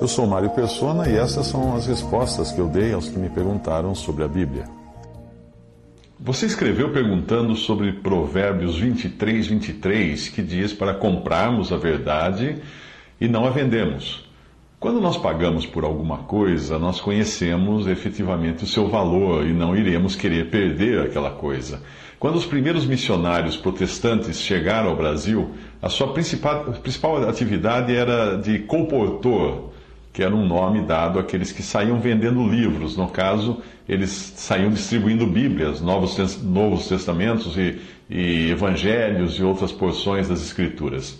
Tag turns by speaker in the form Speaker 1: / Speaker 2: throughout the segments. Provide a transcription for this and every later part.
Speaker 1: Eu sou Mário Persona e essas são as respostas que eu dei aos que me perguntaram sobre a Bíblia. Você escreveu perguntando sobre Provérbios 23, 23, que diz para comprarmos a verdade e não a vendemos. Quando nós pagamos por alguma coisa, nós conhecemos efetivamente o seu valor e não iremos querer perder aquela coisa. Quando os primeiros missionários protestantes chegaram ao Brasil, a sua principal, principal atividade era de colportor que era um nome dado àqueles que saíam vendendo livros. No caso, eles saíam distribuindo Bíblias, Novos, Novos Testamentos e, e Evangelhos e outras porções das Escrituras.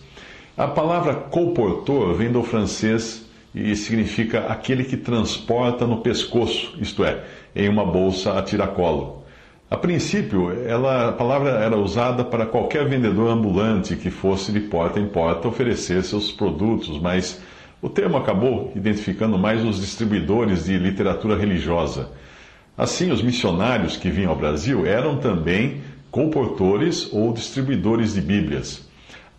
Speaker 1: A palavra colportor vem do francês e significa aquele que transporta no pescoço, isto é, em uma bolsa a tiracolo. A princípio, ela, a palavra era usada para qualquer vendedor ambulante que fosse de porta em porta oferecer seus produtos, mas o termo acabou identificando mais os distribuidores de literatura religiosa. Assim, os missionários que vinham ao Brasil eram também comportores ou distribuidores de Bíblias.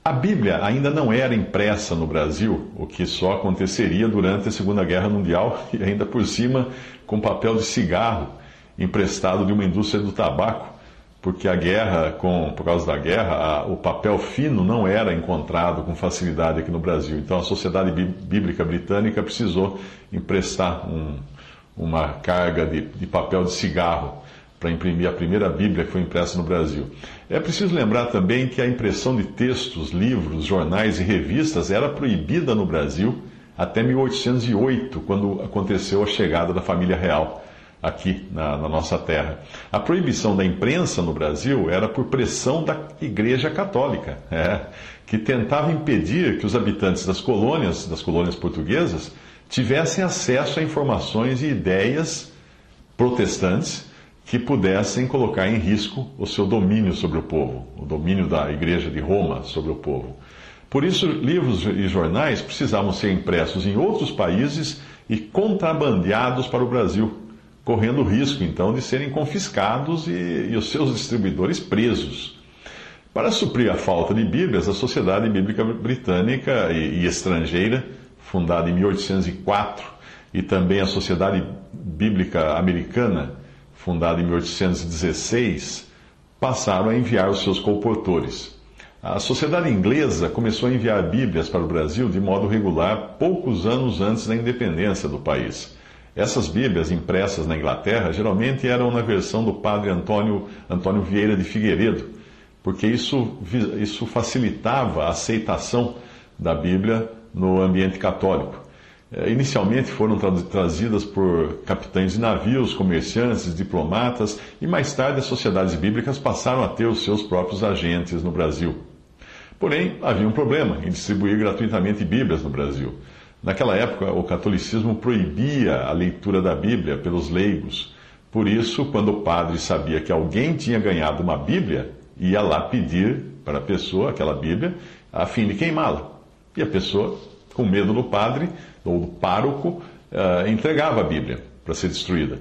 Speaker 1: A Bíblia ainda não era impressa no Brasil, o que só aconteceria durante a Segunda Guerra Mundial e ainda por cima com papel de cigarro emprestado de uma indústria do tabaco porque a guerra, com, por causa da guerra, a, o papel fino não era encontrado com facilidade aqui no Brasil. Então a Sociedade Bíblica Britânica precisou emprestar um, uma carga de, de papel de cigarro para imprimir a primeira Bíblia que foi impressa no Brasil. É preciso lembrar também que a impressão de textos, livros, jornais e revistas era proibida no Brasil até 1808, quando aconteceu a chegada da família real aqui na, na, nossa terra. A proibição da imprensa no Brasil era por pressão da Igreja Católica, é, que tentava impedir que os habitantes das colônias, das colônias portuguesas, tivessem acesso a informações e ideias protestantes que pudessem colocar em risco o seu domínio sobre o povo, o domínio da Igreja de Roma sobre o povo. Por isso, livros e jornais precisavam ser impressos em outros países e contrabandeados para o Brasil correndo o risco, então, de serem confiscados e, e os seus distribuidores presos. Para suprir a falta de Bíblias, a Sociedade Bíblica Britânica e, e Estrangeira, fundada em 1804, e também a Sociedade Bíblica Americana, fundada em 1816, passaram a enviar os seus colportores. A sociedade inglesa começou a enviar Bíblias para o Brasil de modo regular poucos anos antes da independência do país. Essas Bíblias impressas na Inglaterra geralmente eram na versão do padre Antônio, Antônio Vieira de Figueiredo, porque isso, isso facilitava a aceitação da Bíblia no ambiente católico. É, inicialmente foram trazidas por capitães de navios, comerciantes, diplomatas e mais tarde as sociedades bíblicas passaram a ter os seus próprios agentes no Brasil. Porém, havia um problema em distribuir gratuitamente Bíblias no Brasil. Naquela época, o catolicismo proibia a leitura da Bíblia pelos leigos. Por isso, quando o padre sabia que alguém tinha ganhado uma Bíblia, ia lá pedir para a pessoa aquela Bíblia, a fim de queimá-la. E a pessoa, com medo do padre ou do pároco, eh, entregava a Bíblia para ser destruída.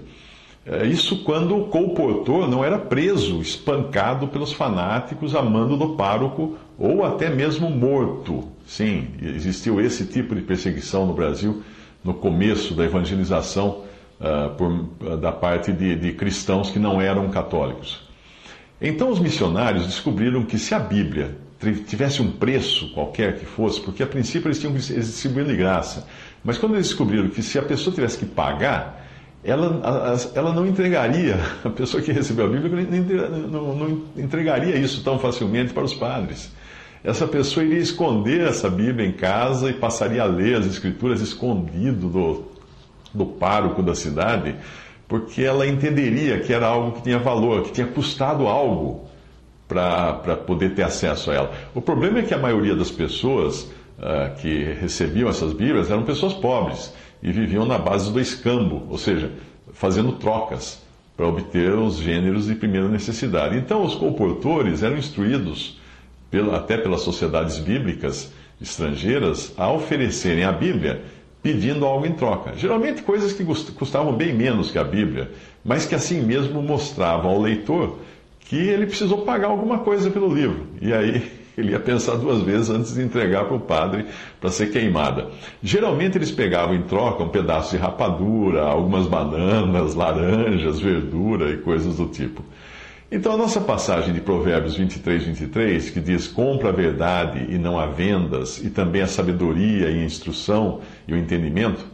Speaker 1: Eh, isso quando o colportor não era preso, espancado pelos fanáticos a mando do pároco ou até mesmo morto. Sim, existiu esse tipo de perseguição no Brasil no começo da evangelização uh, por, da parte de, de cristãos que não eram católicos. Então os missionários descobriram que se a Bíblia tivesse um preço qualquer que fosse, porque a princípio eles tinham que distribuir de graça, mas quando eles descobriram que se a pessoa tivesse que pagar, ela, ela não entregaria, a pessoa que recebeu a Bíblia não, entregaria isso tão facilmente para os padres essa pessoa iria esconder essa Bíblia em casa e passaria a ler as Escrituras escondido do, do pároco da cidade, porque ela entenderia que era algo que tinha valor, que tinha custado algo para poder ter acesso a ela. O problema é que a maioria das pessoas uh, que recebiam essas Bíblias eram pessoas pobres e viviam na base do escambo, ou seja, fazendo trocas para obter os gêneros de primeira necessidade. Então, os comportores eram instruídos, pela, até pelas sociedades bíblicas estrangeiras, a oferecerem a Bíblia pedindo algo em troca. Geralmente coisas que custavam bem menos que a Bíblia, mas que assim mesmo mostravam ao leitor que ele precisou pagar alguma coisa pelo livro. E aí ele ia pensar duas vezes antes de entregar para o padre para ser queimada. Geralmente eles pegavam em troca um pedaço de rapadura, algumas bananas, laranjas, verdura e coisas do tipo. Então a nossa passagem de Provérbios 23, 23, que diz: compra a verdade e não há vendas, e também a sabedoria e a instrução e o entendimento,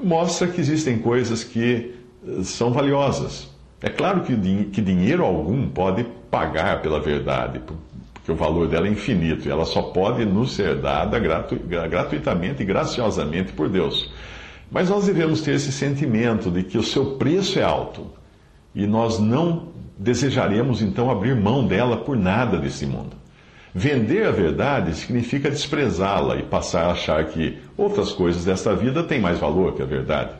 Speaker 1: mostra que existem coisas que eh, são valiosas. É claro que, que dinheiro algum pode pagar pela verdade, porque o valor dela é infinito e ela só pode nos ser dada gratu, gratuitamente e graciosamente por Deus. Mas nós devemos ter esse sentimento de que o seu preço é alto e nós não desejaremos então abrir mão dela por nada desse mundo. Vender a verdade significa desprezá-la e passar a achar que outras coisas desta vida têm mais valor que a verdade.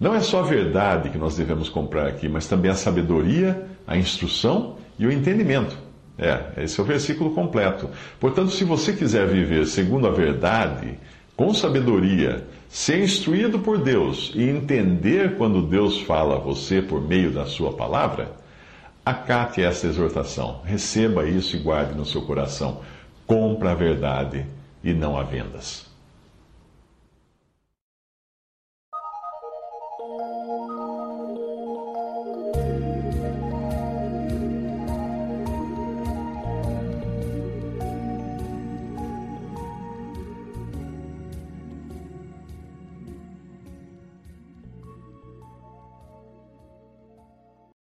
Speaker 1: Não é só a verdade que nós devemos comprar aqui, mas também a sabedoria, a instrução e o entendimento. É, esse é o versículo completo. Portanto, se você quiser viver segundo a verdade, com sabedoria, ser instruído por Deus e entender quando Deus fala a você por meio da sua palavra, acate esta exortação, receba isso e guarde no seu coração. Compra a verdade e não a vendas.